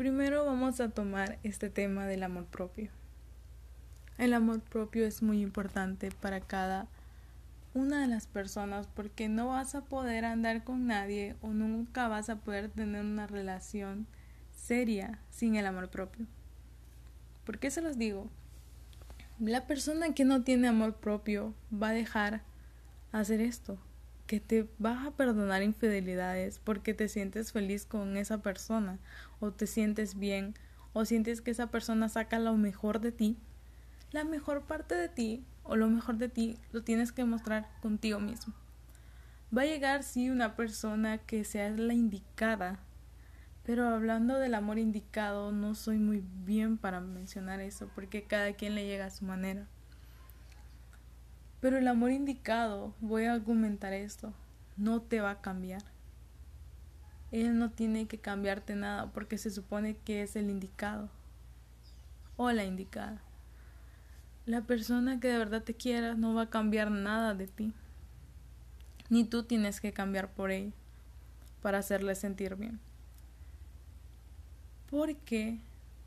Primero vamos a tomar este tema del amor propio. El amor propio es muy importante para cada una de las personas porque no vas a poder andar con nadie o nunca vas a poder tener una relación seria sin el amor propio. ¿Por qué se los digo? La persona que no tiene amor propio va a dejar hacer esto, que te vas a perdonar infidelidades porque te sientes feliz con esa persona o te sientes bien o sientes que esa persona saca lo mejor de ti, la mejor parte de ti o lo mejor de ti lo tienes que mostrar contigo mismo. Va a llegar sí una persona que sea la indicada, pero hablando del amor indicado no soy muy bien para mencionar eso porque cada quien le llega a su manera. Pero el amor indicado, voy a argumentar esto, no te va a cambiar. Él no tiene que cambiarte nada porque se supone que es el indicado o la indicada. La persona que de verdad te quiera no va a cambiar nada de ti. Ni tú tienes que cambiar por ella para hacerle sentir bien. Porque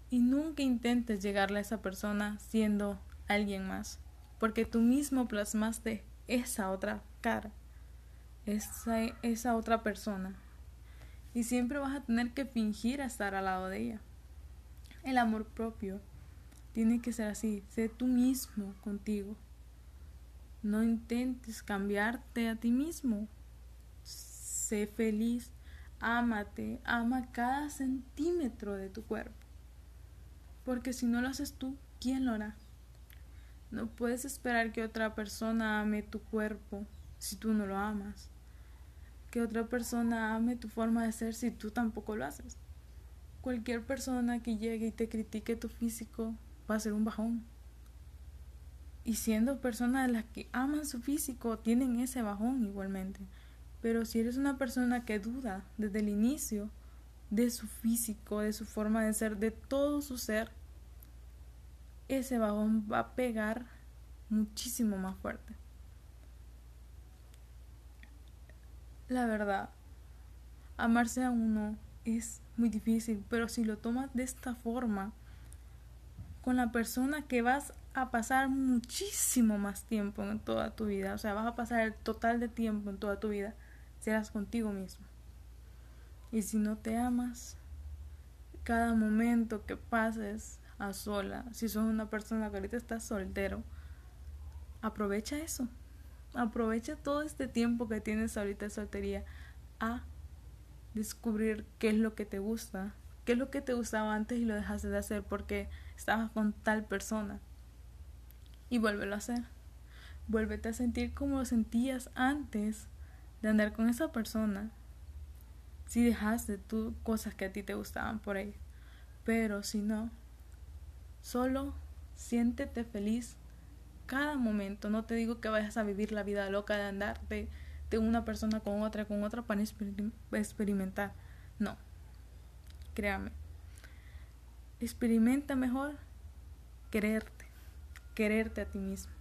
y nunca intentes llegarle a esa persona siendo alguien más porque tú mismo plasmaste esa otra cara, esa, esa otra persona. Y siempre vas a tener que fingir estar al lado de ella. El amor propio tiene que ser así, sé tú mismo contigo. No intentes cambiarte a ti mismo. Sé feliz, ámate, ama cada centímetro de tu cuerpo. Porque si no lo haces tú, ¿quién lo hará? No puedes esperar que otra persona ame tu cuerpo si tú no lo amas. Que otra persona ame tu forma de ser si tú tampoco lo haces. Cualquier persona que llegue y te critique tu físico va a ser un bajón. Y siendo personas las que aman su físico, tienen ese bajón igualmente. Pero si eres una persona que duda desde el inicio de su físico, de su forma de ser, de todo su ser, ese bajón va a pegar muchísimo más fuerte. La verdad, amarse a uno es muy difícil, pero si lo tomas de esta forma, con la persona que vas a pasar muchísimo más tiempo en toda tu vida, o sea, vas a pasar el total de tiempo en toda tu vida, serás contigo mismo. Y si no te amas, cada momento que pases a sola, si sos una persona que ahorita estás soltero, aprovecha eso. Aprovecha todo este tiempo que tienes ahorita de soltería a descubrir qué es lo que te gusta, qué es lo que te gustaba antes y lo dejaste de hacer porque estabas con tal persona. Y vuélvelo a hacer. Vuélvete a sentir como lo sentías antes de andar con esa persona. Si dejaste tú cosas que a ti te gustaban por ahí. Pero si no, Solo siéntete feliz cada momento. No te digo que vayas a vivir la vida loca de andar de, una persona con otra, con otra para experimentar. No. Créame. Experimenta mejor quererte. Quererte a ti mismo.